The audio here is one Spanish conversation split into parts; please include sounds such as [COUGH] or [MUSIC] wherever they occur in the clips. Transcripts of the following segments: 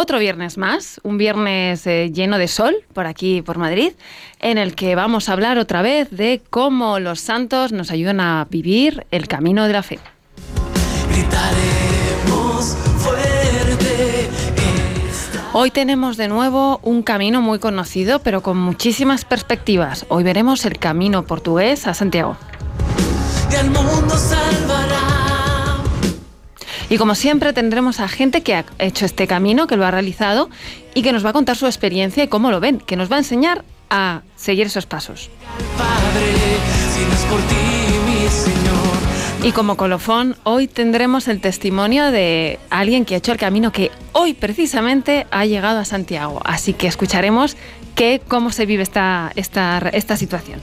Otro viernes más, un viernes eh, lleno de sol por aquí, por Madrid, en el que vamos a hablar otra vez de cómo los santos nos ayudan a vivir el camino de la fe. Gritaremos fuerte. Hoy tenemos de nuevo un camino muy conocido, pero con muchísimas perspectivas. Hoy veremos el camino portugués a Santiago. Y al mundo salvará. Y como siempre tendremos a gente que ha hecho este camino, que lo ha realizado y que nos va a contar su experiencia y cómo lo ven, que nos va a enseñar a seguir esos pasos. Y como colofón, hoy tendremos el testimonio de alguien que ha hecho el camino que hoy precisamente ha llegado a Santiago. Así que escucharemos que, cómo se vive esta situación.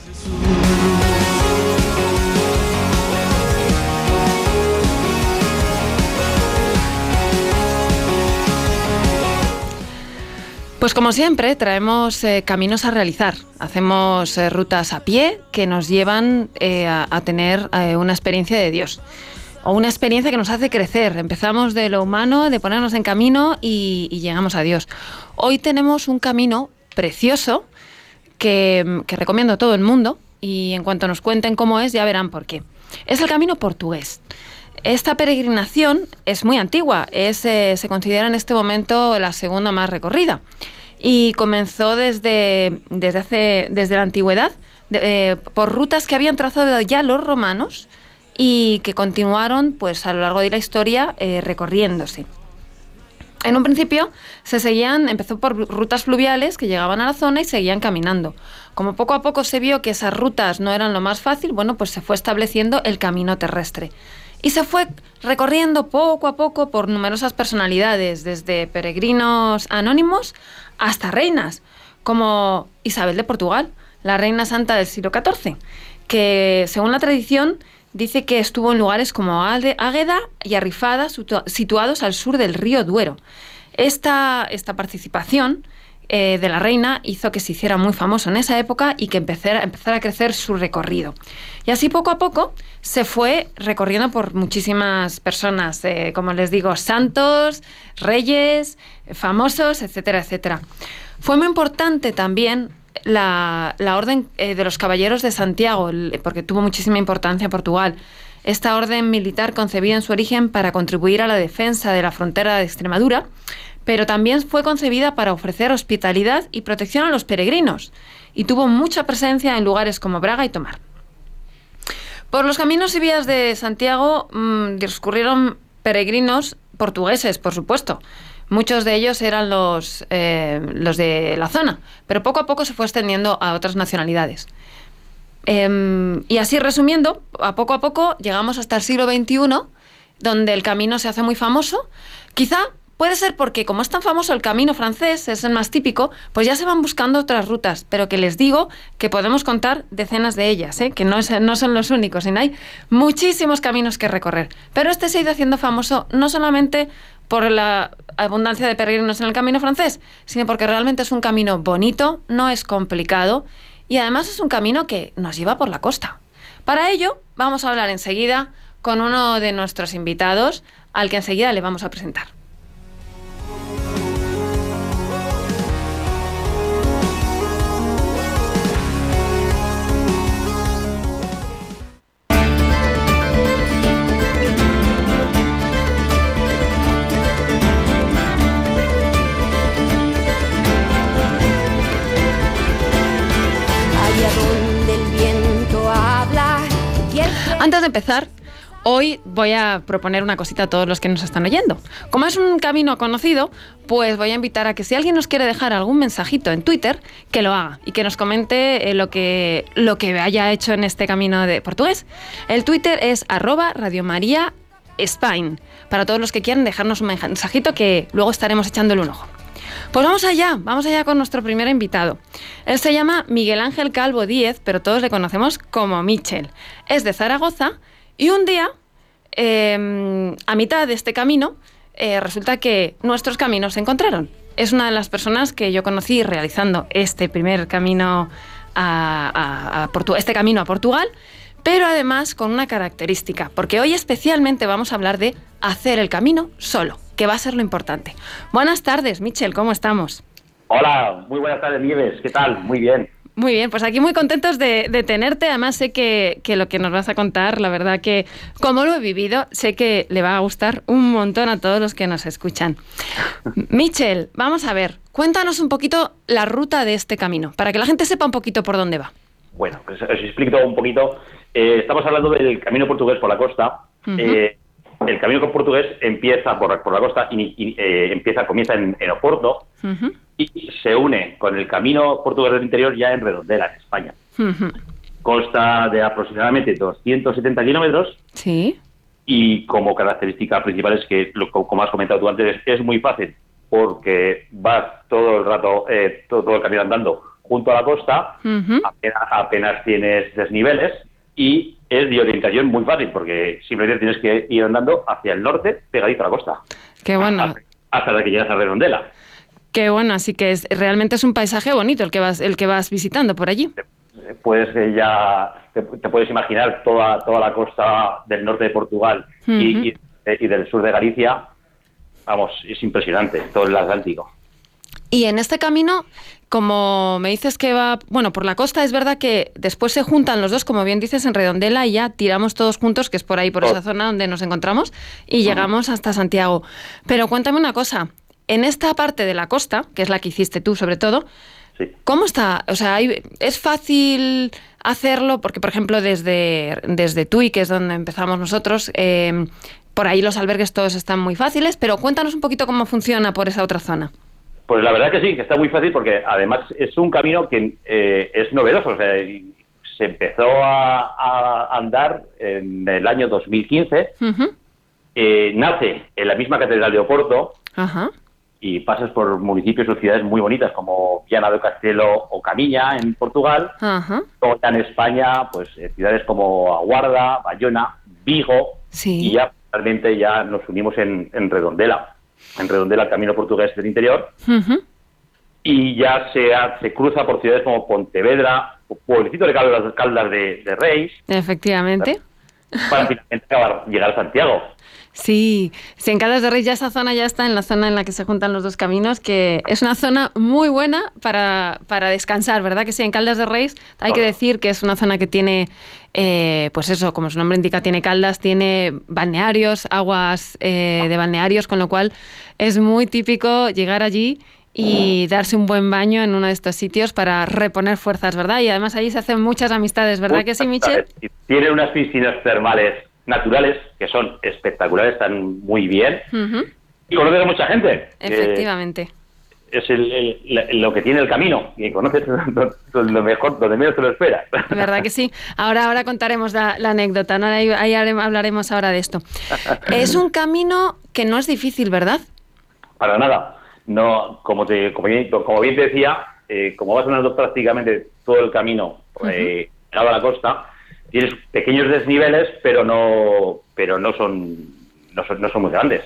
Pues como siempre, traemos eh, caminos a realizar. Hacemos eh, rutas a pie que nos llevan eh, a, tener una experiencia de Dios. O una experiencia que nos hace crecer. Empezamos de lo humano, de ponernos en camino y, llegamos a Dios. Hoy tenemos un camino precioso que recomiendo a todo el mundo y en cuanto nos cuenten cómo es ya verán por qué. Es el camino portugués. Esta peregrinación es muy antigua, eh, se considera en este momento la segunda más recorrida y comenzó desde, desde, hace, desde la antigüedad eh, por rutas que habían trazado ya los romanos y que continuaron pues, a lo largo de la historia eh, recorriéndose. En un principio se seguían, empezó por rutas fluviales que llegaban a la zona y seguían caminando. Como poco a poco se vio que esas rutas no eran lo más fácil, bueno, pues se fue estableciendo el camino terrestre. Y se fue recorriendo poco a poco por numerosas personalidades, desde peregrinos anónimos hasta reinas, como Isabel de Portugal, la reina santa del siglo XIV, que según la tradición dice que estuvo en lugares como Águeda y Arrifada, situa- situados al sur del río Duero. Esta, esta participación eh, de la reina hizo que se hiciera muy famoso en esa época y que empezara, empezara a crecer su recorrido. Y así poco a poco se fue recorriendo por muchísimas personas, eh, como les digo, santos, reyes, famosos, etcétera, etcétera. Fue muy importante también la, la orden eh, de los caballeros de Santiago, porque tuvo muchísima importancia en Portugal. Esta orden militar concebida en su origen para contribuir a la defensa de la frontera de Extremadura, pero también fue concebida para ofrecer hospitalidad y protección a los peregrinos, y tuvo mucha presencia en lugares como Braga y Tomar. Por los caminos y vías de Santiago mm, discurrieron peregrinos portugueses, por supuesto. Muchos de ellos eran los, eh, los de la zona, pero poco a poco se fue extendiendo a otras nacionalidades. Em, y así resumiendo, a poco a poco llegamos hasta el siglo XXI, donde el camino se hace muy famoso. Quizá puede ser porque como es tan famoso el camino francés, es el más típico, pues ya se van buscando otras rutas, pero que les digo que podemos contar decenas de ellas, ¿eh? que no, son los únicos, sino hay muchísimos caminos que recorrer. Pero este se ha ido haciendo famoso no solamente por la abundancia de peregrinos en el camino francés, sino porque realmente es un camino bonito, no es complicado y además es un camino que nos lleva por la costa. Para ello, vamos a hablar enseguida con uno de nuestros invitados, al que enseguida le vamos a presentar. Antes de empezar, hoy voy a proponer una cosita a todos los que nos están oyendo. Como es un camino conocido, pues voy a invitar a que si alguien nos quiere dejar algún mensajito en Twitter, que lo haga y que nos comente eh, lo, que, lo que haya hecho en este camino de portugués. El Twitter es arroba Radio María Spain, para todos los que quieran dejarnos un mensajito que luego estaremos echándole un ojo. Pues vamos allá, vamos allá con nuestro primer invitado. Él se llama Miguel Ángel Calvo Díez, pero todos le conocemos como Michel. Es de Zaragoza y un día, eh, a mitad de este camino, eh, resulta que nuestros caminos se encontraron. Es una de las personas que yo conocí realizando este primer camino a, este camino a Portugal, pero además con una característica, porque hoy especialmente vamos a hablar de hacer el camino solo, que va a ser lo importante. Buenas tardes, Michel, ¿cómo estamos? Hola, muy buenas tardes, Nieves. ¿Qué tal? Muy bien. Muy bien, pues aquí muy contentos de, de tenerte. Además, sé que, que lo que nos vas a contar, la verdad que como lo he vivido, sé que le va a gustar un montón a todos los que nos escuchan. Michel, vamos a ver, cuéntanos un poquito la ruta de este camino, para que la gente sepa un poquito por dónde va. Bueno, pues os explico un poquito. Eh, estamos hablando del camino portugués por la costa. Eh, el camino portugués empieza por, por la costa y, y, eh, empieza comienza en, en Oporto y se une con el camino portugués del interior ya en Redondela, en España. ujú. Consta de aproximadamente 270 kilómetros Sí. y como característica principal es que, lo- como has comentado tú antes, es, muy fácil porque vas todo el rato, eh, todo, todo el camino andando junto a la costa, apenas, apenas tienes desniveles y es de orientación muy fácil porque simplemente tienes que ir andando hacia el norte pegadito a la costa. Qué bueno. Hasta, hasta que llegas a Redondela. Qué bueno, así que es, realmente es un paisaje bonito el que vas, el que vas visitando por allí. Puedes eh, ya, te, te puedes imaginar toda, toda la costa del norte de Portugal y- y del sur de Galicia. Vamos, es impresionante, todo el Atlántico. Y en este camino, como me dices que va, bueno, por la costa, es verdad que después se juntan los dos, como bien dices, en Redondela y ya tiramos todos juntos, que es por ahí, por esa zona donde nos encontramos, y llegamos hasta Santiago. Pero cuéntame una cosa, en esta parte de la costa, que es la que hiciste tú sobre todo, Sí. ¿cómo está? O sea, hay- ¿es fácil hacerlo? Porque, por ejemplo, desde, desde Tui, que es donde empezamos nosotros, eh, por ahí los albergues todos están muy fáciles, pero cuéntanos un poquito cómo funciona por esa otra zona. Pues la verdad que sí, que está muy fácil porque además es un camino que eh, es novedoso. O sea, se empezó a, a andar en el año 2015. Ujú. eh, nace en la misma catedral de Oporto y pasas por municipios o ciudades muy bonitas como Viana do Castelo o Camiña en Portugal. Luego ya en España, pues eh, ciudades como Aguarda, Bayona, Vigo. Sí. Y ya realmente ya nos unimos en, en Redondela. En Redondela, el camino portugués del interior. Y ya se, se cruza por ciudades como Pontevedra, o pueblecito de Caldas, Caldas de, de Reis, Efectivamente. para finalmente acabar, llegar a Santiago. Sí, si en Caldas de Rey ya esa zona ya está en la zona en la que se juntan los dos caminos, que es una zona muy buena para, para descansar, ¿verdad? Que sí, en Caldas de Reis hay que decir que es una zona que tiene, eh, pues eso, como su nombre indica, tiene caldas, tiene balnearios, aguas eh, de balnearios, con lo cual es muy típico llegar allí y darse un buen baño en uno de estos sitios para reponer fuerzas, ¿verdad? Y además allí se hacen muchas amistades, ¿verdad que sí, Michel? Y Tiene unas piscinas termales naturales que son espectaculares, están muy bien. Y conoces a mucha gente. Efectivamente. es el- lo que tiene el camino. Y conoces [LAUGHS] lo, mejor, donde menos te lo esperas. ¿Verdad que sí? Ahora, ahora contaremos la, la anécdota, ¿no? ahí, ahí hablaremos ahora de esto. [LAUGHS] Es un camino que no es difícil, ¿verdad? Para nada. No, como, te, como, bien, como bien te decía, eh, como vas andando prácticamente todo el camino eh, a la costa, tienes pequeños desniveles, pero no, pero no son, no son, no son muy grandes.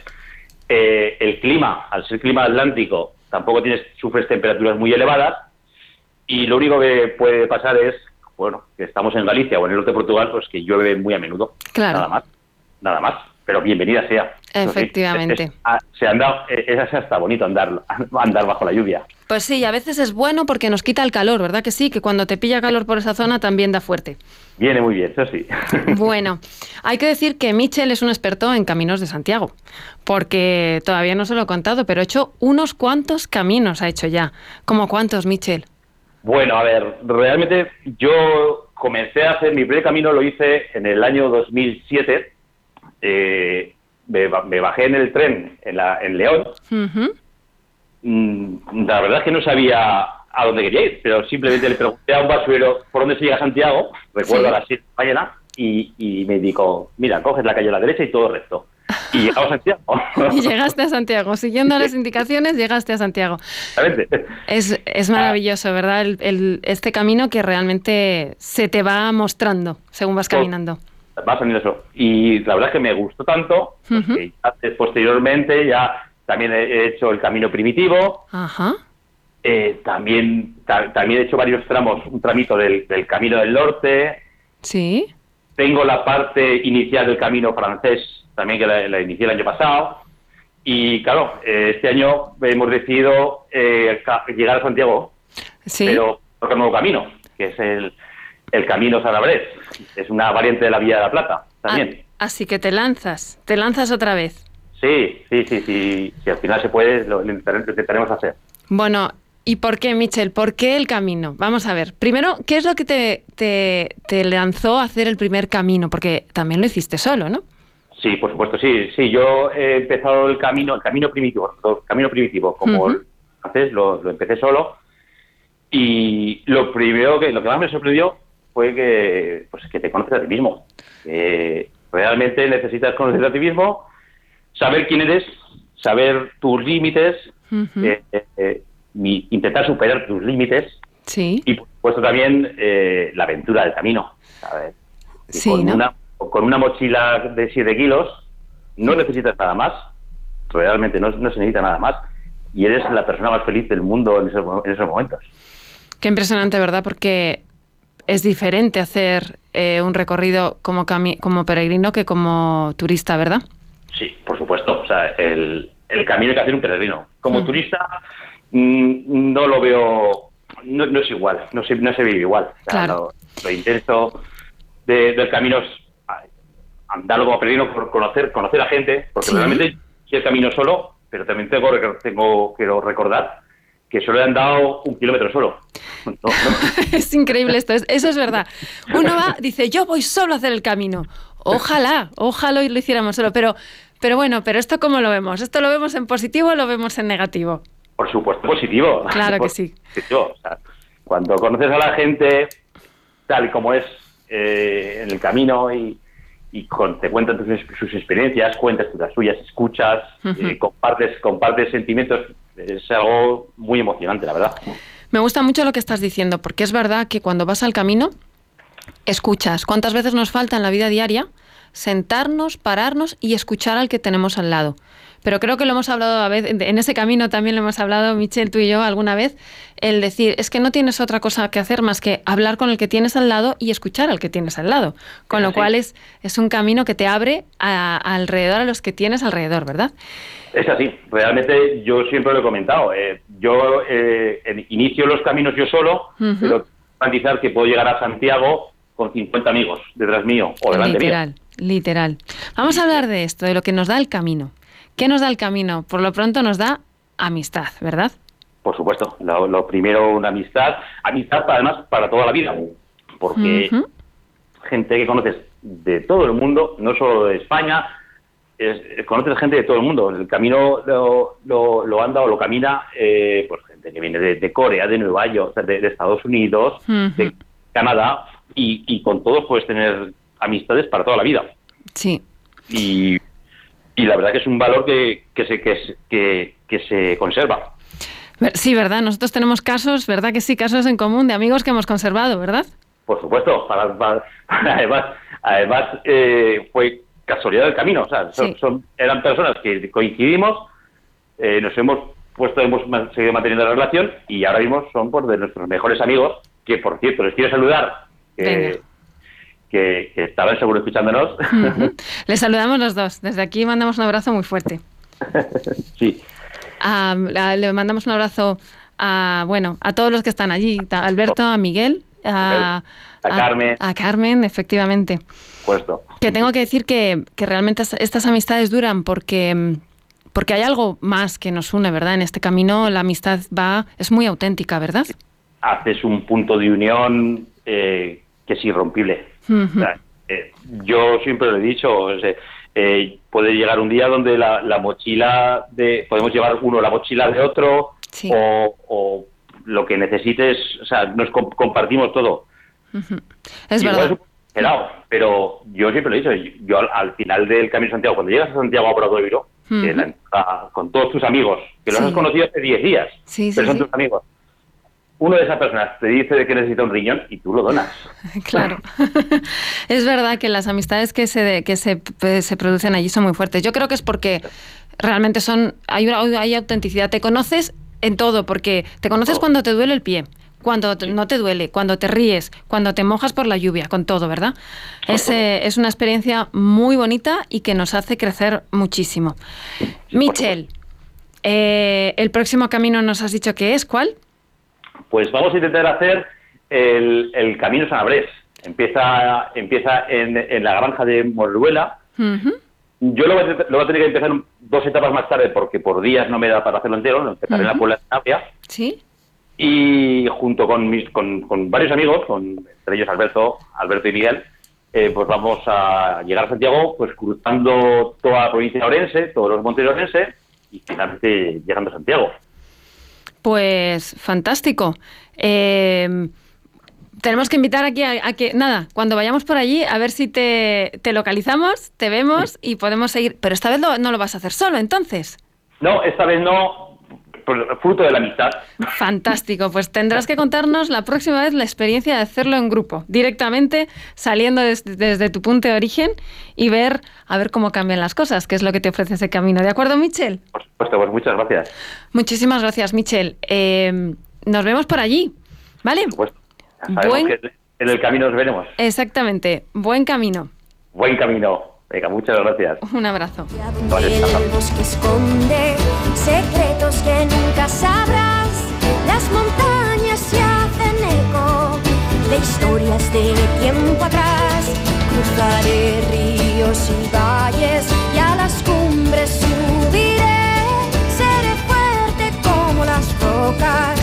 Eh, el clima, al ser clima atlántico, tampoco tienes, sufres temperaturas muy elevadas y lo único que puede pasar es, bueno, que estamos en Galicia o en el norte de Portugal, pues que llueve muy a menudo. Claro. Nada más. Nada más. Pero bienvenida sea. Efectivamente. es- ah, se anda, es, hasta bonito andar, [LAUGHS] andar bajo la lluvia. Pues sí, a veces es bueno porque nos quita el calor, ¿verdad que sí? Que cuando te pilla calor por esa zona también da fuerte. Viene muy bien, eso sí. [LAUGHS] Bueno, hay que decir que Michel es un experto en caminos de Santiago, porque todavía no se lo he contado, pero ha hecho unos cuantos caminos, ha hecho ya. ¿Cómo cuántos, Michel? Bueno, a ver, realmente yo comencé a hacer mi primer camino, lo hice en el año 2007. Eh, me, me bajé en el tren en, la, en León. Ujú. Mm, La verdad es que no sabía a dónde quería ir, pero simplemente le pregunté a un basurero por dónde se llega a Santiago, recuerdo Sí. a las 7 de la mañana, y, y me dijo, mira, coges la calle a la derecha y todo recto. y [LAUGHS] llegamos a Santiago. y llegaste a Santiago. Siguiendo las indicaciones, llegaste a Santiago. Es, es maravilloso, ¿verdad? El, el- este camino que realmente se te va mostrando según vas caminando. Va saliendo eso. Y la verdad es que me gustó tanto, pues, Ujú. que ya, posteriormente ya también he hecho el camino primitivo, Ajá. eh, también, ta- también he hecho varios tramos, un tramito del, del camino del norte, Sí. tengo la parte inicial del camino francés, también que la, la inicié el año pasado, y claro, eh, este año hemos decidido eh, llegar a Santiago, Sí. pero por un nuevo camino, que es el, el camino Salabrés, es una variante de la Vía de la Plata, también. Ah, así que te lanzas, te lanzas otra vez. Sí, sí, sí, sí. Si al final se puede, lo, lo intentar- lo intentaremos hacer. Bueno, ¿y por qué, Michel? ¿Por qué el camino? Vamos a ver. Primero, ¿qué es lo que te, te, te lanzó a hacer el primer camino? Porque también lo hiciste solo, ¿no? Sí, por supuesto, sí. Sí, yo he empezado el camino, el camino primitivo, el camino primitivo, como el francés, lo, lo empecé solo. Y lo primero que, lo que más me sorprendió fue que, pues, que te conoces a ti mismo. Realmente necesitas conocer a ti mismo, saber quién eres, saber tus límites, eh, eh, eh, intentar superar tus límites Sí. y por supuesto también la aventura del camino. ¿sabes? Sí, con, ¿no? una, con una mochila de 7 kilos no necesitas nada más, realmente no, no se necesita nada más, y eres la persona más feliz del mundo en esos, en esos momentos. Qué impresionante, ¿verdad? Porque es diferente hacer eh, un recorrido como, como peregrino que como turista, ¿verdad? Sí, por supuesto, o sea, el, el camino que hacer un peregrino. Como Mm. turista mm, no lo veo, no, no es igual, no se, no se vive igual. O sea, Claro. lo, lo intenso de- del camino es andar como peregrino, por conocer, conocer a gente, porque Sí. realmente sí el camino solo, pero también tengo, tengo quiero recordar que solo he andado un kilómetro solo. [LAUGHS] No, no. es increíble esto, es- eso es verdad. Uno va, dice, yo voy solo a hacer el camino. Ojalá, ojalá lo hiciéramos solo, pero, pero bueno, pero esto cómo lo vemos? ¿Esto lo vemos en positivo o lo vemos en negativo? Por supuesto, positivo. Claro que sí. Positivo. O sea, cuando conoces a la gente tal y como es eh, en el camino y, y con- te cuentan tus- sus experiencias, cuentas tú las suyas, escuchas, eh, compartes, compartes sentimientos, es algo muy emocionante, la verdad. Me gusta mucho lo que estás diciendo, porque es verdad que cuando vas al camino, escuchas. ¿Cuántas veces nos falta en la vida diaria sentarnos, pararnos y escuchar al que tenemos al lado? Pero creo que lo hemos hablado a veces, en ese camino también lo hemos hablado, Michelle, tú y yo alguna vez, el decir, es que no tienes otra cosa que hacer más que hablar con el que tienes al lado y escuchar al que tienes al lado. Con lo cual es, es un camino que te abre a- alrededor a los que tienes alrededor, ¿verdad? Es así, realmente yo siempre lo he comentado. eh, yo eh, inicio los caminos yo solo, Ujú. pero garantizar que puedo llegar a Santiago con 50 amigos detrás mío o delante mío. Literal, literal. Vamos a hablar de esto, de lo que nos da el camino. ¿Qué nos da el camino? Por lo pronto nos da amistad, ¿verdad? Por supuesto, lo, lo primero una amistad, amistad además para toda la vida, porque gente que conoces de todo el mundo, no solo de España, es- conoces gente de todo el mundo. El camino lo, lo, lo anda o lo camina, eh, pues gente que viene de, de Corea, de Nueva York, de, de Estados Unidos, de Canadá, y, y con todos puedes tener amistades para toda la vida. Sí. Y, y la verdad que es un valor que, que, se, que, que, que se conserva. Sí, ¿verdad? Nosotros tenemos casos, ¿verdad que sí? Casos en común de amigos que hemos conservado, ¿verdad? Por supuesto, para, para- [LAUGHS] además, además eh, fue casualidad del camino. O sea, son, Sí. son- eran personas que coincidimos, eh, nos hemos puesto, hemos seguido manteniendo la relación y ahora mismo son pues, de nuestros mejores amigos, que por cierto, les quiero saludar. Que, que, seguro escuchándonos. Ujú. [LAUGHS] Les saludamos los dos. Desde aquí mandamos un abrazo muy fuerte. sí, le mandamos un abrazo a, bueno, a todos los que están allí. A Alberto, a Miguel, a, A Carmen. A Carmen, efectivamente. puesto. Que tengo que decir que, que realmente es- estas amistades duran porque, porque hay algo más que nos une, ¿verdad? En este camino la amistad va, es muy auténtica, ¿verdad? Haces un punto de unión eh, que es irrompible. Ujú. O sea, eh, yo siempre lo he dicho, o sea, eh, puede llegar un día donde la, la mochila de podemos llevar uno la mochila de otro Sí. o, o lo que necesites, o sea, nos com- compartimos todo. Es Igual verdad. pero yo siempre lo he dicho, yo al, al final del Camino de Santiago, cuando llegas a Santiago a Ujú. la- a- con todos tus amigos, que los Sí. has conocido hace 10 días, Sí, pero son tus amigos, uno de esas personas te dice de que necesita un riñón y tú lo donas. [LAUGHS] Claro. [LAUGHS] es verdad que las amistades que se, que se, se producen allí son muy fuertes. Yo creo que es porque realmente son hay, una- hay autenticidad. Te conoces en todo, porque te conoces cuando te duele el pie, cuando te- no te duele, cuando te ríes, cuando te mojas por la lluvia, con todo, ¿verdad? Es, eh, es una experiencia muy bonita y que nos hace crecer muchísimo. Michel, eh, el próximo camino nos has dicho que es, ¿cuál? Pues vamos a intentar hacer el, el Camino San Abrés. Empieza, empieza en, en la granja de Moruela. Ujú. Yo lo voy, a, lo voy a tener que empezar dos etapas más tarde porque por días no me da para hacerlo entero. Lo empezaré en la. Puebla de Navia. ¿Sí? Y junto con, mis, con, con varios amigos, con, entre ellos Alberto, Alberto y Miguel, eh, pues vamos a llegar a Santiago pues cruzando toda la provincia de Orense, todos los montes de Orense y finalmente llegando a Santiago. Pues fantástico. Eh, tenemos que invitar aquí a, a que, nada, cuando vayamos por allí, a ver si te, te localizamos, te vemos y podemos seguir. Pero esta vez lo- no lo vas a hacer solo, entonces. No, esta vez no, fruto de la amistad. Fantástico, pues tendrás que contarnos la próxima vez la experiencia de hacerlo en grupo, directamente saliendo des- desde tu punto de origen y ver a ver cómo cambian las cosas, que es lo que te ofrece ese camino. ¿De acuerdo, Michel? Por supuesto, pues muchas gracias. Muchísimas gracias, Michel. Eh, nos vemos por allí, ¿vale? Por supuesto. Ya sabemos Buen- que en el camino nos veremos. Exactamente. Buen camino. Buen camino. Venga, muchas gracias. Un abrazo. Vale, Secretos que nunca sabrás. Las montañas se hacen eco de historias de tiempo atrás. Cruzaré ríos y valles y a las cumbres subiré. Seré fuerte como las rocas.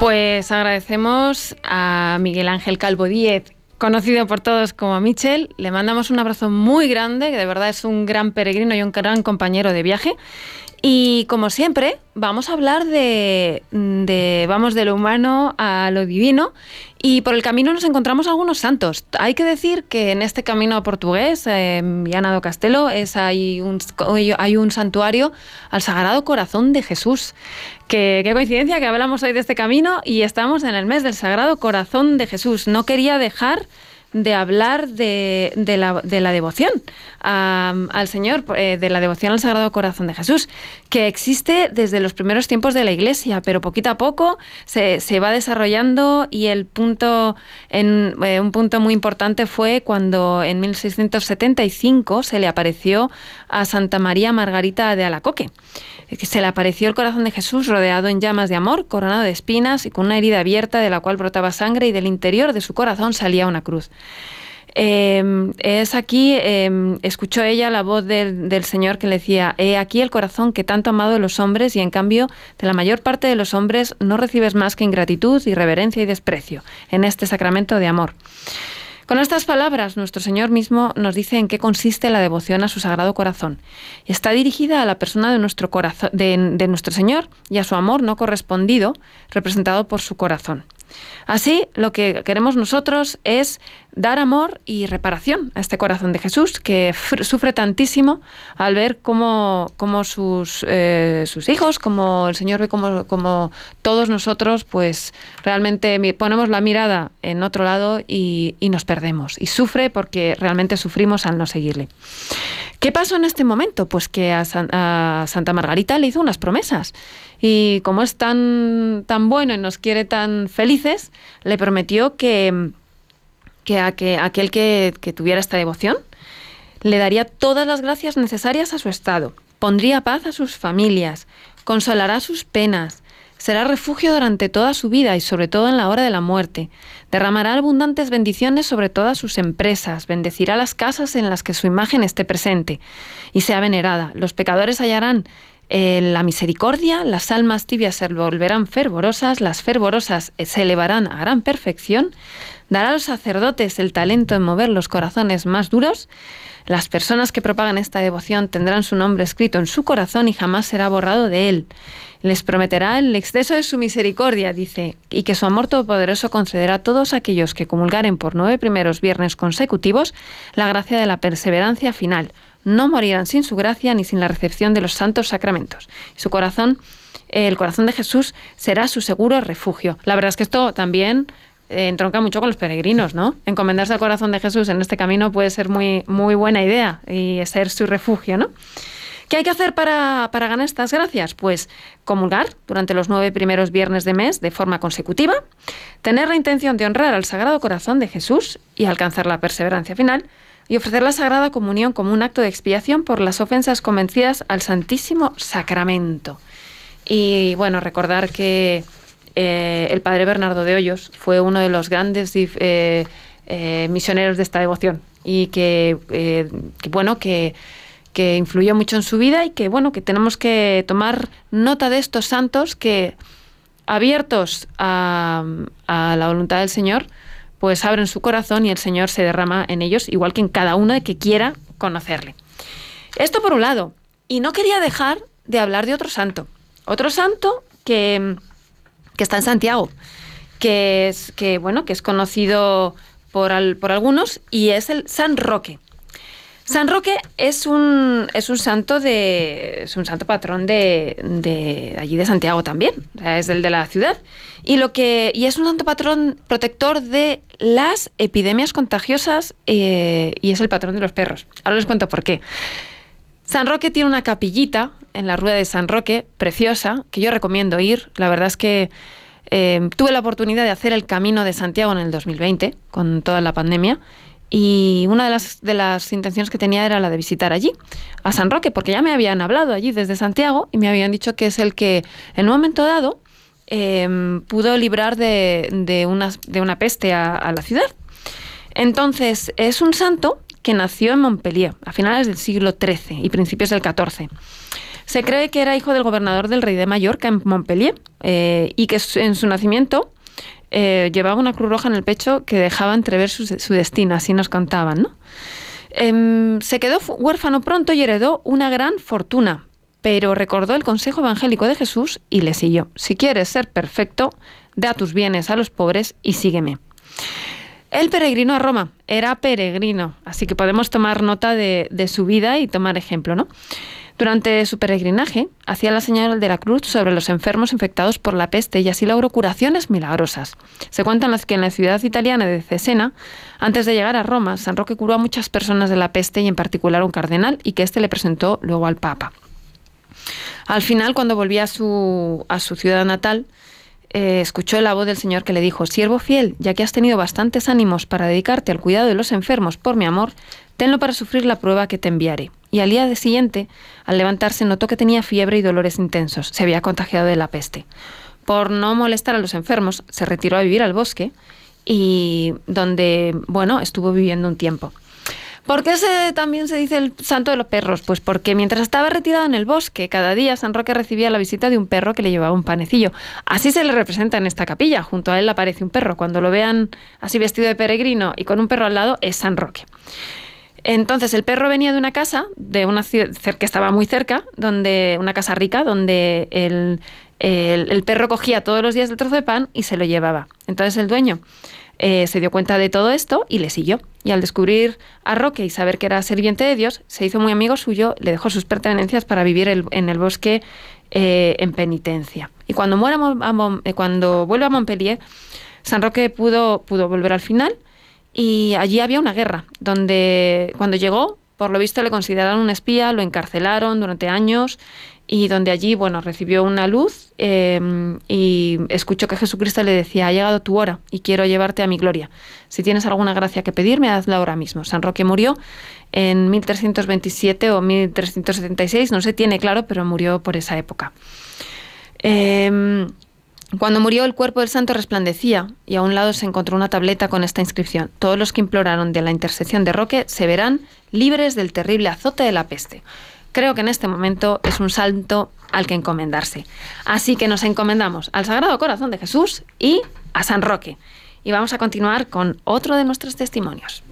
Pues agradecemos a Miguel Ángel Calvo Díez, conocido por todos como Michel. Le mandamos un abrazo muy grande, que de verdad es un gran peregrino y un gran compañero de viaje. Y como siempre, vamos a hablar de, vamos de lo humano a lo divino y por el camino nos encontramos algunos santos. Hay que decir que en este camino portugués, en Viana do Castelo, es, hay, un, hay un santuario al Sagrado Corazón de Jesús. Que, qué coincidencia que hablamos hoy de este camino y estamos en el mes del Sagrado Corazón de Jesús. No quería dejar de hablar de, de la, de la devoción al Señor, eh, de la devoción al Sagrado Corazón de Jesús, que existe desde los primeros tiempos de la Iglesia, pero poquito a poco se, se va desarrollando y el punto, en, eh, un punto muy importante fue cuando en 1675 se le apareció a Santa María Margarita de Alacoque. Se le apareció el corazón de Jesús rodeado en llamas de amor, coronado de espinas y con una herida abierta de la cual brotaba sangre y del interior de su corazón salía una cruz. Eh, es aquí, eh, escuchó ella la voz del, del Señor que le decía, he aquí el corazón que tanto ha amado de los hombres y en cambio de la mayor parte de los hombres no recibes más que ingratitud, irreverencia y desprecio en este sacramento de amor. Con estas palabras, nuestro Señor mismo nos dice en qué consiste la devoción a su Sagrado Corazón. Está dirigida a la persona de nuestro, de nuestro Señor y a su amor no correspondido, representado por su corazón. Así, lo que queremos nosotros es dar amor y reparación a este corazón de Jesús, que fr- sufre tantísimo al ver cómo, cómo sus, eh, hijos, como el Señor ve como, como todos nosotros, pues realmente ponemos la mirada en otro lado y, nos perdemos. Y sufre porque realmente sufrimos al no seguirle. ¿Qué pasó en este momento? Pues que a Santa Margarita le hizo unas promesas. Y como es tan, tan bueno y nos quiere tan felices, le prometió que, que, a que aquel que, que tuviera esta devoción le daría todas las gracias necesarias a su estado, pondría paz a sus familias, consolará sus penas, será refugio durante toda su vida y sobre todo en la hora de la muerte, derramará abundantes bendiciones sobre todas sus empresas, bendecirá las casas en las que su imagen esté presente y sea venerada. Los pecadores hallarán eh, la misericordia, las almas tibias se volverán fervorosas, las fervorosas se elevarán a gran perfección, dará a los sacerdotes el talento en mover los corazones más duros, las personas que propagan esta devoción tendrán su nombre escrito en su corazón y jamás será borrado de él. Les prometerá el exceso de su misericordia, dice, y que su amor todopoderoso concederá a todos aquellos que comulgaren por nueve primeros viernes consecutivos la gracia de la perseverancia final. No morirán sin su gracia ni sin la recepción de los santos sacramentos. Su corazón, el corazón de Jesús, será su seguro refugio. La verdad es que esto también eh, entronca mucho con los peregrinos, ¿no? Encomendarse al corazón de Jesús en este camino puede ser muy, muy buena idea y ser su refugio, ¿no? ¿Qué hay que hacer para, para, ganar estas gracias? Pues comulgar durante los nueve primeros viernes de mes de forma consecutiva, tener la intención de honrar al Sagrado Corazón de Jesús y alcanzar la perseverancia final, y ofrecer la Sagrada Comunión como un acto de expiación por las ofensas convencidas al Santísimo Sacramento. Y bueno, recordar que eh, el padre Bernardo de Hoyos fue uno de los grandes eh, eh, misioneros de esta devoción y que, bueno, que, influyó mucho en su vida y que, bueno, que tenemos que tomar nota de estos santos que, abiertos a la voluntad del Señor, pues abren su corazón y el Señor se derrama en ellos, igual que en cada uno que quiera conocerle. Esto por un lado. Y no quería dejar de hablar de otro santo. Otro santo que que está en Santiago, que es, que, bueno, que es conocido por, por algunos y es el San Roque. San Roque es un, es un santo de. es un santo patrón de, de allí de Santiago también. es el de la ciudad. Y lo que. Y es un santo patrón protector de las epidemias contagiosas eh, y es el patrón de los perros. Ahora les cuento por qué. San Roque tiene una capillita en la rueda de San Roque, preciosa, que yo recomiendo ir. La verdad es que eh, tuve la oportunidad de hacer el camino de Santiago en el 2020, con toda la pandemia, y una de las, de las intenciones que tenía era la de visitar allí, a San Roque, porque ya me habían hablado allí desde Santiago y me habían dicho que es el que en un momento dado em, pudo librar de, de, una, de una peste a, la ciudad. Entonces, es un santo que nació en Montpellier a finales del siglo XIII y principios del XIV. Se cree que era hijo del gobernador del rey de Mallorca en Montpellier eh, y que en su nacimiento eh, llevaba una cruz roja en el pecho que dejaba entrever su, destino, así nos contaban. ¿no? Em, se quedó huérfano pronto y heredó una gran fortuna, pero recordó el consejo evangélico de Jesús y le siguió. Si quieres ser perfecto, da tus bienes a los pobres y sígueme. El peregrino a Roma era peregrino, así que podemos tomar nota de, su vida y tomar ejemplo, ¿no? Durante su peregrinaje, hacía la señal de la cruz sobre los enfermos infectados por la peste y así logró curaciones milagrosas. Se cuenta que en la ciudad italiana de Cesena, antes de llegar a Roma, San Roque curó a muchas personas de la peste y en particular a un cardenal y que éste le presentó luego al Papa. Al final, cuando volvía a su, a su ciudad natal, eh, escuchó la voz del Señor que le dijo, Siervo fiel, ya que has tenido bastantes ánimos para dedicarte al cuidado de los enfermos por mi amor, tenlo para sufrir la prueba que te enviaré. Y al día siguiente, al levantarse, notó que tenía fiebre y dolores intensos. Se había contagiado de la peste. Por no molestar a los enfermos, se retiró a vivir al bosque y donde, bueno, estuvo viviendo un tiempo. ¿Por qué se, también se dice el santo de los perros? Pues porque mientras estaba retirado en el bosque, cada día San Roque recibía la visita de un perro que le llevaba un panecillo. Así se le representa en esta capilla. Junto a él aparece un perro. Cuando lo vean así vestido de peregrino y con un perro al lado, es San Roque. Entonces el perro venía de una casa, de una ciudad que estaba muy cerca, donde una casa rica, donde el, el perro cogía todos los días el trozo de pan y se lo llevaba. Entonces el dueño eh, se dio cuenta de todo esto y le siguió. Y al descubrir a Roque y saber que era serviente de Dios, se hizo muy amigo suyo, le dejó sus pertenencias para vivir en el bosque eh, en penitencia. Y cuando, muera eh, cuando vuelve a Montpellier, San Roque pudo, pudo volver al final y allí había una guerra, donde cuando llegó, por lo visto le consideraron un espía, lo encarcelaron durante años y donde allí, bueno, recibió una luz em, y escuchó que Jesucristo le decía, ha llegado tu hora y quiero llevarte a mi gloria. Si tienes alguna gracia que pedirme, hazla ahora mismo. San Roque murió en 1327 o 1376, no se tiene claro, pero murió por esa época. Em, cuando murió el cuerpo del santo resplandecía y a un lado se encontró una tableta con esta inscripción. Todos los que imploraron de la intercesión de Roque se verán libres del terrible azote de la peste. creo que en este momento es un salto al que encomendarse. Así que nos encomendamos al Sagrado Corazón de Jesús y a San Roque. Y vamos a continuar con otro de nuestros testimonios.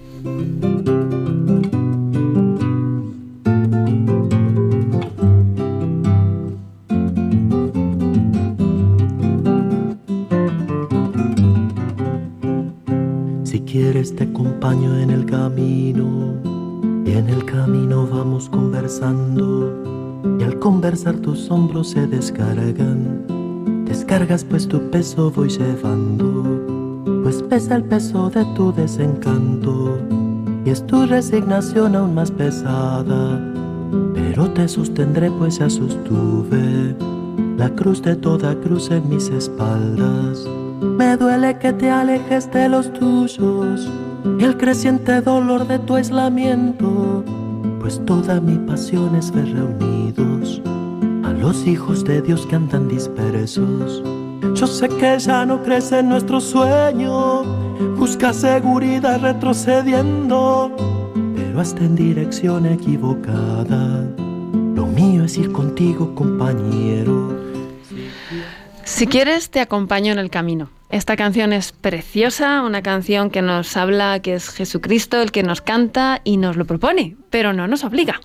Quieres te acompaño en el camino y en el camino vamos conversando y al conversar tus hombros se descargan. Descargas pues tu peso voy llevando, pues pesa el peso de tu desencanto y es tu resignación aún más pesada. Pero te sostendré pues ya sostuve la cruz de toda cruz en mis espaldas. Me duele que te alejes de los tuyos y el creciente dolor de tu aislamiento, pues toda mi pasión es ver reunidos a los hijos de Dios que andan dispersos. Yo sé que ya no crece nuestro sueño, busca seguridad retrocediendo, pero hasta en dirección equivocada. Lo mío es ir contigo, compañero. Si quieres, te acompaño en el camino. Esta canción es preciosa, una canción que nos habla que es Jesucristo el que nos canta y nos lo propone, pero no nos obliga.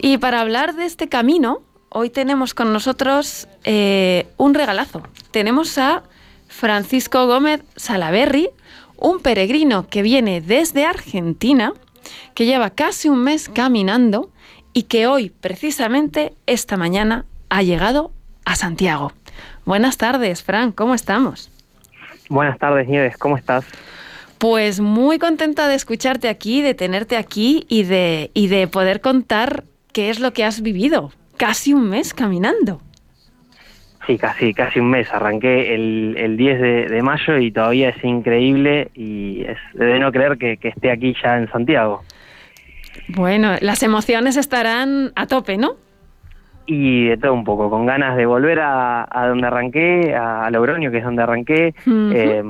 Y para hablar de este camino, hoy tenemos con nosotros eh, un regalazo. Tenemos a Francisco Gómez Salaberry, un peregrino que viene desde Argentina, que lleva casi un mes caminando y que hoy, precisamente, esta mañana, ha llegado a Santiago. Buenas tardes, Fran, ¿cómo estamos? Buenas tardes, Nieves, ¿cómo estás? Pues muy contenta de escucharte aquí, de tenerte aquí y de, y de poder contar qué es lo que has vivido. Casi un mes caminando. Sí, casi, casi un mes. Arranqué el, el 10 de, de mayo y todavía es increíble y es de no creer que, que esté aquí ya en Santiago. Bueno, las emociones estarán a tope, ¿no? Y de todo un poco, con ganas de volver a, a donde arranqué, a Logroño, que es donde arranqué, eh,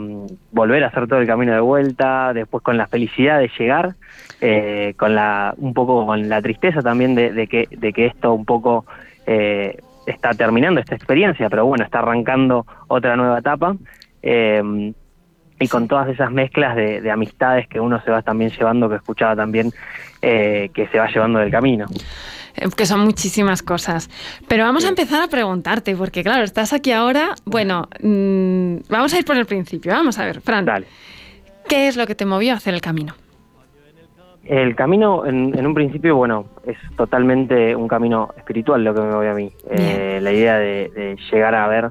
volver a hacer todo el camino de vuelta, después con la felicidad de llegar, eh, con la un poco con la tristeza también de, de que, de que esto un poco eh, está terminando esta experiencia, pero bueno, está arrancando otra nueva etapa. eh, y con todas esas mezclas de, de amistades que uno se va también llevando, que escuchaba también, que se va llevando del camino. Eh, Que son muchísimas cosas. Pero vamos a empezar a preguntarte, porque claro, estás aquí ahora. Bueno, mm, vamos a ir por el principio. Vamos a ver, Fran, Dale. ¿qué es lo que te movió a hacer el camino? El camino, en, en un principio, bueno, es totalmente un camino espiritual lo que me voy a mí. Eh, la idea de, de llegar a ver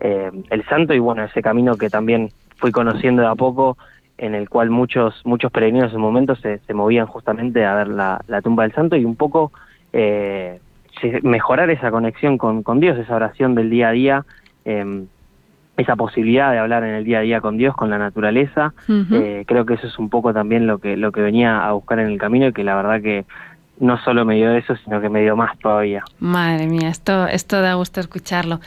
eh, el santo y bueno, ese camino que también fui conociendo de a poco, en el cual muchos muchos peregrinos en su momento se, se movían justamente a ver la, la tumba del santo y un poco eh, mejorar esa conexión con, con Dios, esa oración del día a día, eh, esa posibilidad de hablar en el día a día con Dios, con la naturaleza. Eh, creo que eso es un poco también lo que lo que venía a buscar en el camino y que la verdad que no solo me dio eso, sino que me dio más todavía. Madre mía, esto, esto da gusto escucharlo.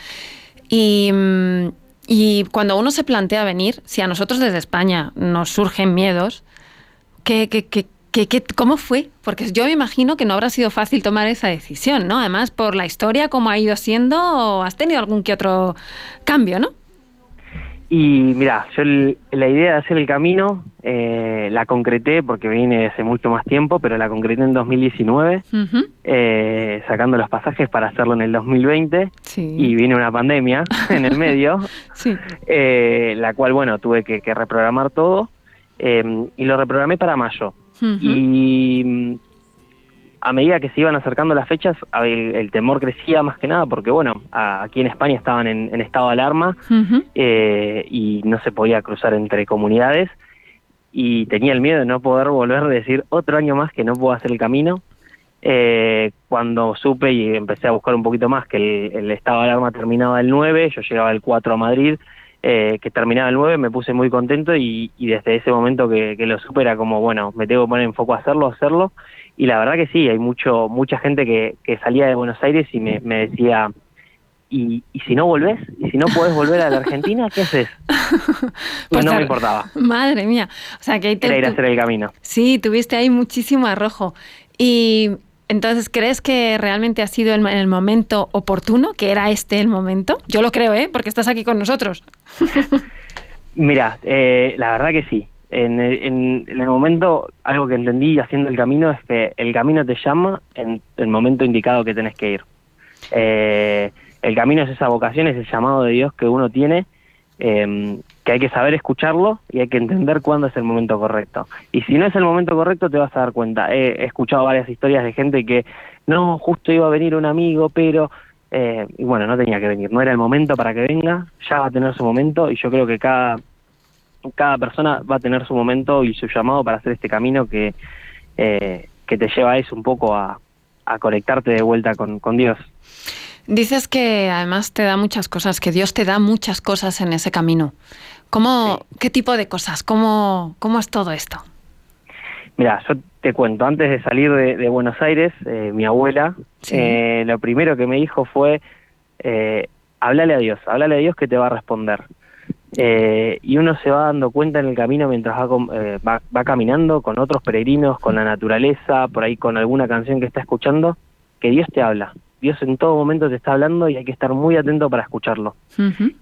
Y, mm, y cuando uno se plantea venir, si a nosotros desde España nos surgen miedos, ¿qué, qué, qué, qué- qué- cómo fue? Porque yo me imagino que no habrá sido fácil tomar esa decisión, ¿no? Además, por la historia, cómo ha ido siendo, has tenido algún que otro cambio, ¿no? Y mira, yo el- la idea de hacer el camino eh, la concreté porque vine hace mucho más tiempo, pero la concreté en 2019, Ujú, eh, sacando los pasajes para hacerlo en el 2020 Sí. y vino una pandemia [LAUGHS] en el medio, sí. eh, la cual, bueno, tuve que, que reprogramar todo eh, y lo reprogramé para mayo. Y mm, a medida que se iban acercando las fechas, el, el temor crecía más que nada porque, bueno, a- aquí en España estaban en, en estado de alarma eh, y no se podía cruzar entre comunidades y tenía el miedo de no poder volver a decir otro año más que no puedo hacer el camino. Eh, cuando supe y empecé a buscar un poquito más que el, el estado de alarma terminaba el 9, yo llegaba el 4 a Madrid, eh, que terminaba el 9, me puse muy contento y, y desde ese momento que, que lo supe era como, bueno, me tengo que poner en foco a hacerlo, hacerlo. Y la verdad que sí, hay mucho mucha gente que, que salía de Buenos Aires y me, me decía, ¿y, ¿y si no volvés? ¿Y si no podés volver a la Argentina? ¿Qué haces? [LAUGHS] Pues no me importaba, Madre mía. O sea, que ahí te- era ir a hacer el camino. Sí, tuviste ahí muchísimo arrojo. Y, Entonces, ¿crees que realmente ha sido en el momento oportuno, que era este el momento? Yo lo creo, ¿eh? Porque estás aquí con nosotros. [LAUGHS] Mira, eh, la verdad que sí. En el, en, el momento, algo que entendí haciendo el camino es que el camino te llama en el momento indicado que tenés que ir. Eh, el camino es esa vocación, es el llamado de Dios que uno tiene, eh, que hay que saber escucharlo y hay que entender cuándo es el momento correcto. Y si no es el momento correcto, te vas a dar cuenta. He, escuchado varias historias de gente que, no, justo iba a venir un amigo, pero... Eh, y bueno, no tenía que venir, no era el momento para que venga, ya va a tener su momento y yo creo que cada cada persona va a tener su momento y su llamado para hacer este camino que, eh, que te lleva a eso un poco a, a conectarte de vuelta con, con, Dios. Dices que además te da muchas cosas, que Dios te da muchas cosas en ese camino. ¿Cómo, ¿Qué tipo de cosas? ¿Cómo, ¿Cómo es todo esto? Mira, yo te cuento, antes de salir de, Buenos Aires, eh, mi abuela, eh, lo primero que me dijo fue, eh, háblale a Dios, háblale a Dios que te va a responder. Eh, y uno se va dando cuenta en el camino mientras eh, va, va, caminando con otros peregrinos, con la naturaleza, por ahí con alguna canción que está escuchando, que Dios te habla. Dios en todo momento te está hablando y hay que estar muy atento para escucharlo.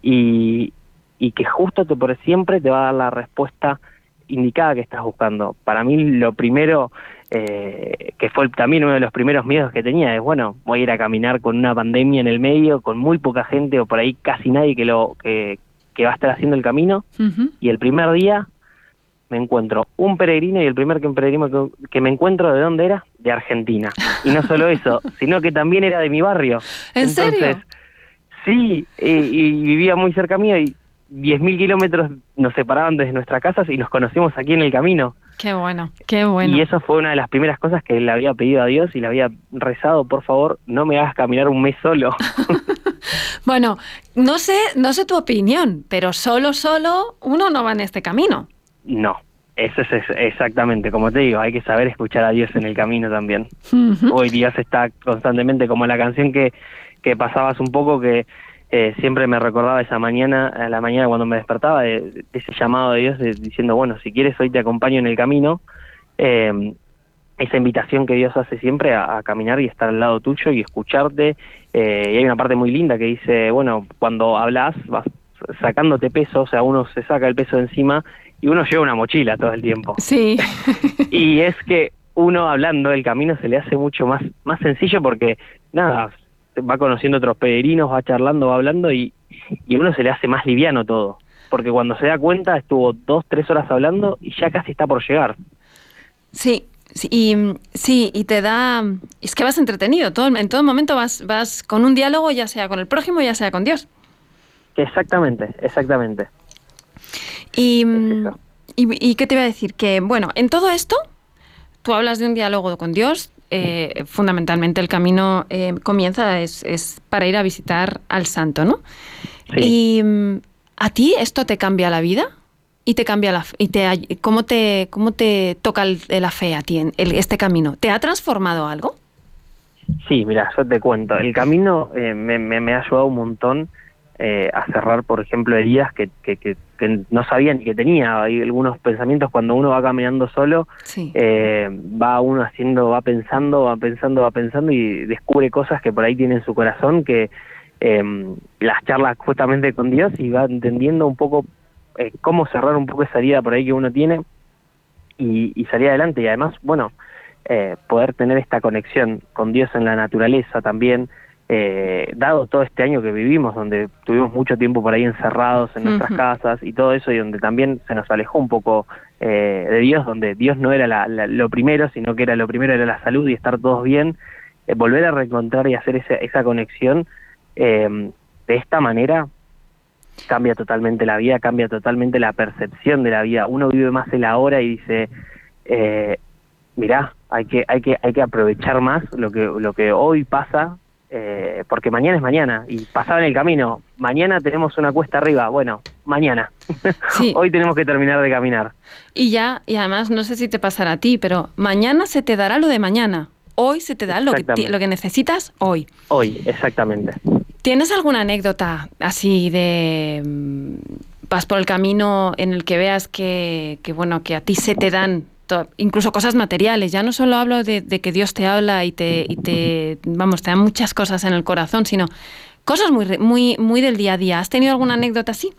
y, y que justo te por siempre te va a dar la respuesta indicada que estás buscando. Para mí lo primero, eh, que fue también uno de los primeros miedos que tenía, es bueno, voy a ir a caminar con una pandemia en el medio, con muy poca gente o por ahí casi nadie que lo que, que va a estar haciendo el camino y el primer día me encuentro un peregrino y el primer peregrino que, me encuentro de dónde era de Argentina y no solo eso [LAUGHS] sino que también era de mi barrio ¿En entonces serio? sí y, vivía muy cerca mío y 10.000 kilómetros nos separaban desde nuestras casas y nos conocimos aquí en el camino Qué bueno, qué bueno. Y eso fue una de las primeras cosas que le había pedido a Dios y le había rezado, por favor, no me hagas caminar un mes solo. [LAUGHS] bueno, no sé, no sé tu opinión, pero solo, solo uno no va en este camino. No, eso es exactamente, como te digo, hay que saber escuchar a Dios en el camino también. Hoy Dios está constantemente, como la canción que, que pasabas un poco, que eh, siempre me recordaba esa mañana, a la mañana cuando me despertaba, de, ese llamado de Dios diciendo, bueno, si quieres hoy te acompaño en el camino, eh, esa invitación que Dios hace siempre a, caminar y estar al lado tuyo y escucharte, eh, y hay una parte muy linda que dice, bueno, cuando hablas vas sacándote peso, o sea, uno se saca el peso de encima y uno lleva una mochila todo el tiempo. Sí. [LAUGHS] y es que uno hablando el camino se le hace mucho más, más sencillo porque, nada, va conociendo otros peregrinos, va charlando, va hablando y, y uno se le hace más liviano todo. Porque cuando se da cuenta estuvo dos, tres horas hablando y ya casi está por llegar. Sí, sí y, sí, y te da... Es que vas entretenido, todo, en todo momento vas, vas con un diálogo, ya sea con el prójimo, ya sea con Dios. Exactamente, exactamente. Y, y, y, qué te iba a decir? Que, bueno, en todo esto, tú hablas de un diálogo con Dios, eh, fundamentalmente el camino eh, comienza es, es, para ir a visitar al santo, ¿no? Y mm, a ti esto te cambia la vida y te cambia la y te cómo te cómo te toca la fe a ti en este camino. ¿Te ha transformado algo? Sí, mira, yo te cuento. El camino eh, me, me, me, ha ayudado un montón eh, a cerrar, por ejemplo, heridas que, que, que, no sabía ni que tenía. Hay algunos pensamientos cuando uno va caminando solo, eh, va uno haciendo, va pensando, va pensando, va pensando y descubre cosas que por ahí tiene en su corazón que eh, las charlas justamente con Dios y va entendiendo un poco eh, cómo cerrar un poco esa herida por ahí que uno tiene y, y salir adelante. Y además, bueno, eh, poder tener esta conexión con Dios en la naturaleza también, eh, dado todo este año que vivimos, donde tuvimos mucho tiempo por ahí encerrados en nuestras casas y todo eso, y donde también se nos alejó un poco eh, de Dios, donde Dios no era lo primero, sino que era lo primero era la salud y estar todos bien, eh, volver a reencontrar y hacer esa, esa conexión de esta manera cambia totalmente la vida, cambia totalmente la percepción de la vida. Uno vive más el ahora y dice, eh, mirá, hay que, hay que, hay que aprovechar más lo que, lo que hoy pasa eh, porque mañana es mañana y pasaba en el camino. Mañana tenemos una cuesta arriba. Bueno, mañana. [LAUGHS] Hoy tenemos que terminar de caminar. Y ya, y además no sé si te pasará a ti, pero mañana se te dará lo de mañana. Hoy se te da lo que, lo que necesitas hoy. Hoy, exactamente. ¿Tienes alguna anécdota así de mm, vas por el camino en el que veas que, que bueno que a ti se te dan incluso cosas materiales. Ya no solo hablo de, que Dios te habla y te, y te, vamos, te da muchas cosas en el corazón, sino cosas muy, muy, muy del día a día. ¿Has tenido alguna anécdota así?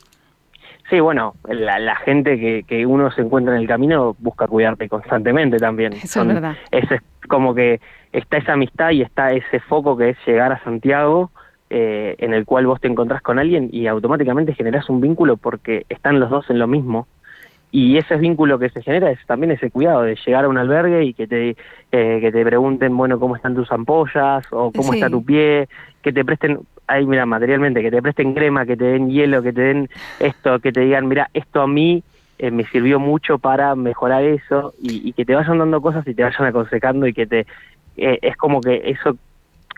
Sí, bueno, la, gente que, que, uno se encuentra en el camino busca cuidarte constantemente también. Eso es verdad. Es, como que está esa amistad y está ese foco que es llegar a Santiago, eh, en el cual vos te encontrás con alguien y automáticamente generás un vínculo porque están los dos en lo mismo. Y ese vínculo que se genera es también ese cuidado de llegar a un albergue y que te, eh, que te pregunten, bueno, cómo están tus ampollas o cómo está tu pie, que te presten, ahí mira, materialmente, que te presten crema, que te den hielo, que te den esto, que te digan, mira, esto a mí eh, me sirvió mucho para mejorar eso y, que te vayan dando cosas y te vayan aconsejando y que te... Eh, es como que eso,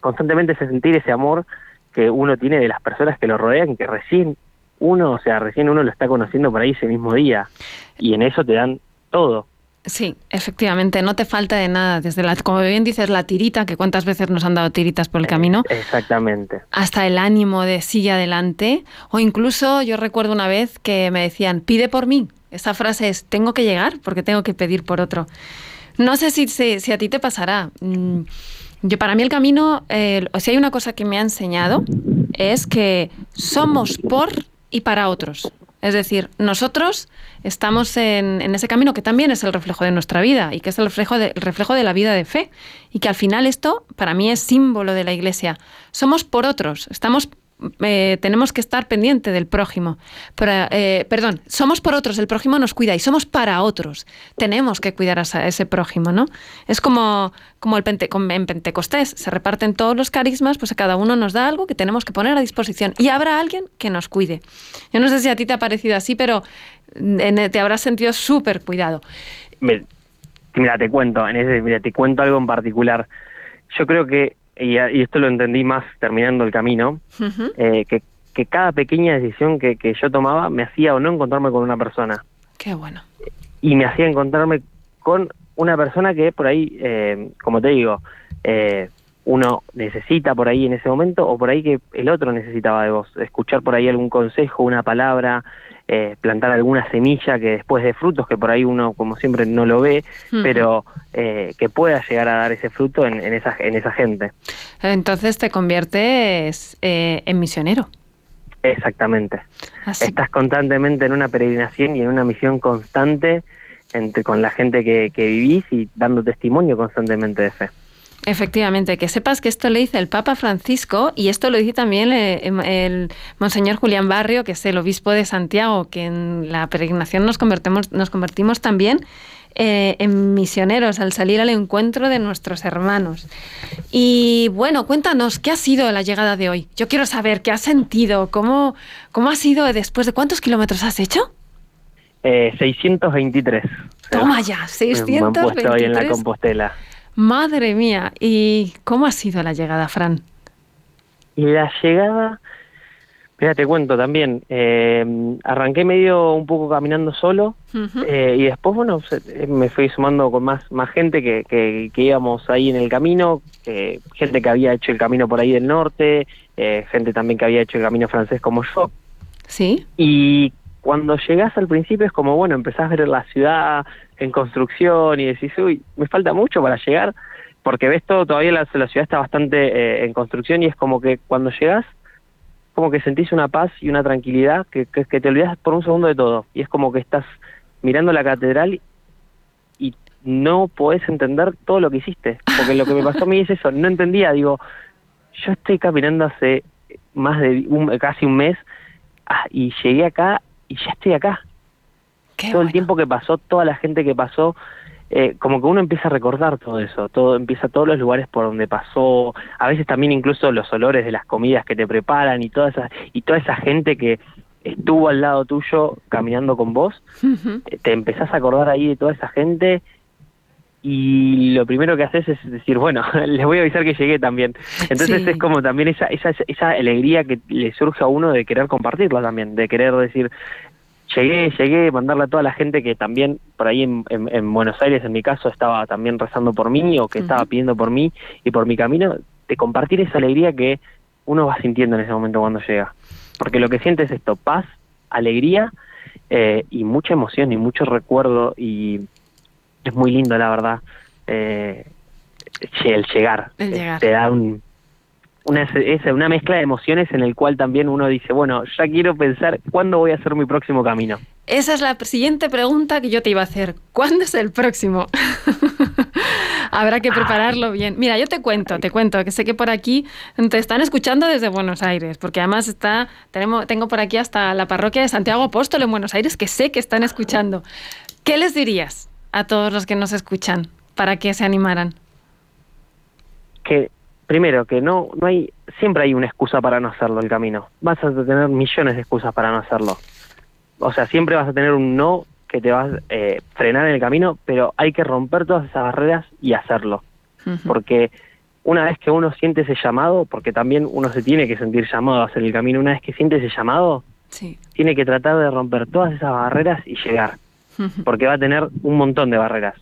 constantemente se sentir ese amor que uno tiene de las personas que lo rodean, que recién uno, o sea, recién uno lo está conociendo por ahí ese mismo día y en eso te dan todo. Sí, efectivamente, no te falta de nada. Desde la, como bien dices, la tirita, que cuántas veces nos han dado tiritas por el camino. Exactamente. Hasta el ánimo de sigue adelante. O incluso yo recuerdo una vez que me decían, pide por mí. Esa frase es, tengo que llegar porque tengo que pedir por otro. No sé si, si, a ti te pasará. Mm, yo, para mí el camino, eh, si hay una cosa que me ha enseñado, es que somos por y para otros. Es decir, nosotros estamos en, ese camino que también es el reflejo de nuestra vida y que es el reflejo, de, reflejo de la vida de fe. Y que al final esto para mí es símbolo de la Iglesia. Somos por otros, estamos eh, tenemos que estar pendiente del prójimo. Eh, perdón, somos por otros, el prójimo nos cuida y somos para otros. Tenemos que cuidar a ese prójimo, ¿no? Es como, como el en Pentecostés, se reparten todos los carismas, pues a cada uno nos da algo que tenemos que poner a disposición y habrá alguien que nos cuide. Yo no sé si a ti te ha parecido así, pero te habrás sentido súper cuidado. Mira, te cuento, mira, te cuento algo en particular. Yo creo que y, esto lo entendí más terminando el camino, eh, que, que, cada pequeña decisión que, que, yo tomaba me hacía o no encontrarme con una persona. Qué bueno. Y me hacía encontrarme con una persona que por ahí, eh, como te digo, eh, uno necesita por ahí en ese momento o por ahí que el otro necesitaba de vos, escuchar por ahí algún consejo, una palabra, eh, plantar alguna semilla que después de frutos, que por ahí uno como siempre no lo ve, pero eh, que pueda llegar a dar ese fruto en, esa, en esa gente. Entonces te conviertes eh, en misionero. Exactamente. Estás constantemente en una peregrinación y en una misión constante entre, con la gente que, que vivís y dando testimonio constantemente de fe. Efectivamente, que sepas que esto lo dice el Papa Francisco y esto lo dice también eh, em, el, Monseñor Julián Barrio, que es el obispo de Santiago, que en la peregrinación nos, convertimos, nos convertimos también eh, en misioneros al salir al encuentro de nuestros hermanos. Y bueno, cuéntanos, ¿qué ha sido la llegada de hoy? Yo quiero saber qué has sentido, cómo, cómo ha sido después de cuántos kilómetros has hecho. Eh, 623. Toma ya, 623. Me hoy en la Compostela. Madre mía, ¿y cómo ha sido la llegada, Fran? Y la llegada, mira, te cuento también, eh, arranqué medio un poco caminando solo eh, y después, bueno, eh, me fui sumando con más, más gente que, que, íbamos ahí en el camino, gente que había hecho el camino por ahí del norte, gente también que había hecho el camino francés como yo. Sí. Y cuando llegás al principio es como, bueno, empezás a ver la ciudad en construcción y decís, uy, me falta mucho para llegar, porque ves todo, todavía la, ciudad está bastante eh, en construcción y es como que cuando llegás, como que sentís una paz y una tranquilidad que, que, te olvidas por un segundo de todo. Y es como que estás mirando la catedral y no podés entender todo lo que hiciste. Porque lo que me pasó a mí es eso, no entendía, digo, yo estoy caminando hace más de un, casi un mes ah, y llegué acá y ya estoy acá. Todo el tiempo que pasó, toda la gente que pasó, eh, como que uno empieza a recordar todo eso, todo empieza todos los lugares por donde pasó, a veces también incluso los olores de las comidas que te preparan y toda esa y toda esa gente que estuvo al lado tuyo caminando con vos, eh, te empezás a acordar ahí de toda esa gente y lo primero que haces es decir, bueno, [LAUGHS] les voy a avisar que llegué también. Entonces es como también esa, esa, esa alegría que le surge a uno de querer compartirla también, de querer decir, llegué, llegué, mandarle a toda la gente que también por ahí en, en, Buenos Aires, en mi caso, estaba también rezando por mí o que estaba pidiendo por mí y por mi camino, de compartir esa alegría que uno va sintiendo en ese momento cuando llega. Porque lo que siente es esto, paz, alegría eh, y mucha emoción y mucho recuerdo y es muy lindo, la verdad. Eh, el llegar. El llegar. Te da un, una, es una mezcla de emociones en el cual también uno dice, bueno, ya quiero pensar cuándo voy a hacer mi próximo camino. Esa es la siguiente pregunta que yo te iba a hacer. ¿Cuándo es el próximo? [LAUGHS] Habrá que prepararlo bien. Mira, yo te cuento, te cuento, que sé que por aquí te están escuchando desde Buenos Aires, porque además está, tenemos, tengo por aquí hasta la parroquia de Santiago Apóstol en Buenos Aires, que sé que están escuchando. ¿Qué les dirías a todos los que nos escuchan para que se animaran? Que primero que no no hay siempre hay una excusa para no hacerlo el camino. Vas a tener millones de excusas para no hacerlo. O sea, siempre vas a tener un no que te vas a eh, frenar en el camino, pero hay que romper todas esas barreras y hacerlo. Porque una vez que uno siente ese llamado, porque también uno se tiene que sentir llamado a hacer el camino, una vez que siente ese llamado, tiene que tratar de romper todas esas barreras y llegar, porque va a tener un montón de barreras.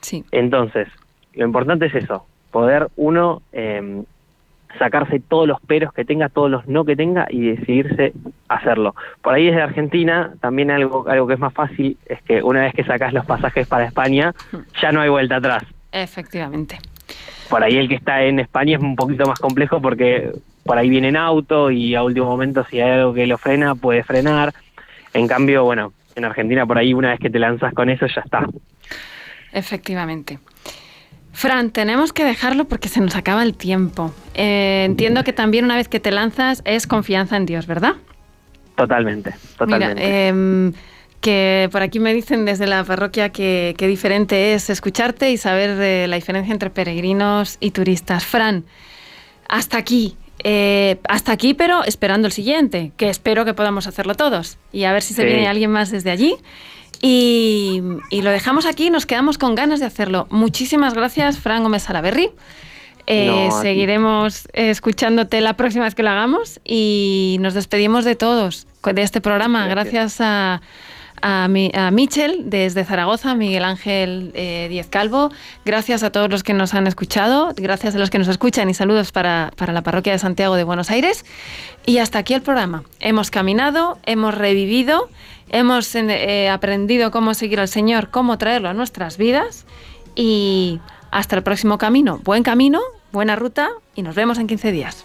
Sí. Entonces, lo importante es eso, poder uno eh, sacarse todos los peros que tenga, todos los no que tenga y decidirse hacerlo. Por ahí desde Argentina también algo, algo que es más fácil es que una vez que sacas los pasajes para España ya no hay vuelta atrás. Efectivamente. Por ahí el que está en España es un poquito más complejo porque por ahí viene en auto y a último momento si hay algo que lo frena puede frenar. En cambio, bueno, en Argentina por ahí una vez que te lanzas con eso ya está. Efectivamente. Fran, tenemos que dejarlo porque se nos acaba el tiempo. Eh, entiendo que también una vez que te lanzas es confianza en Dios, ¿verdad? Totalmente, totalmente. Mira, em, que por aquí me dicen desde la parroquia que, diferente es escucharte y saber eh, la diferencia entre peregrinos y turistas. Fran, hasta aquí. Eh, hasta aquí, pero esperando el siguiente, que espero que podamos hacerlo todos. Y a ver si se viene alguien más desde allí. Y, lo dejamos aquí, nos quedamos con ganas de hacerlo. Muchísimas gracias, Fran Gómez Salaberry. Eh, seguiremos escuchándote la próxima vez que lo hagamos y nos despedimos de todos de este programa. Gracias, a, a, Michel desde Zaragoza, Miguel Ángel eh, Diez Calvo. Gracias a todos los que nos han escuchado. Gracias a los que nos escuchan y saludos para, para la parroquia de Santiago de Buenos Aires. Y hasta aquí el programa. Hemos caminado, hemos revivido hemos eh, aprendido cómo seguir al Señor, cómo traerlo a nuestras vidas y hasta el próximo camino. Buen camino, buena ruta y nos vemos en 15 días.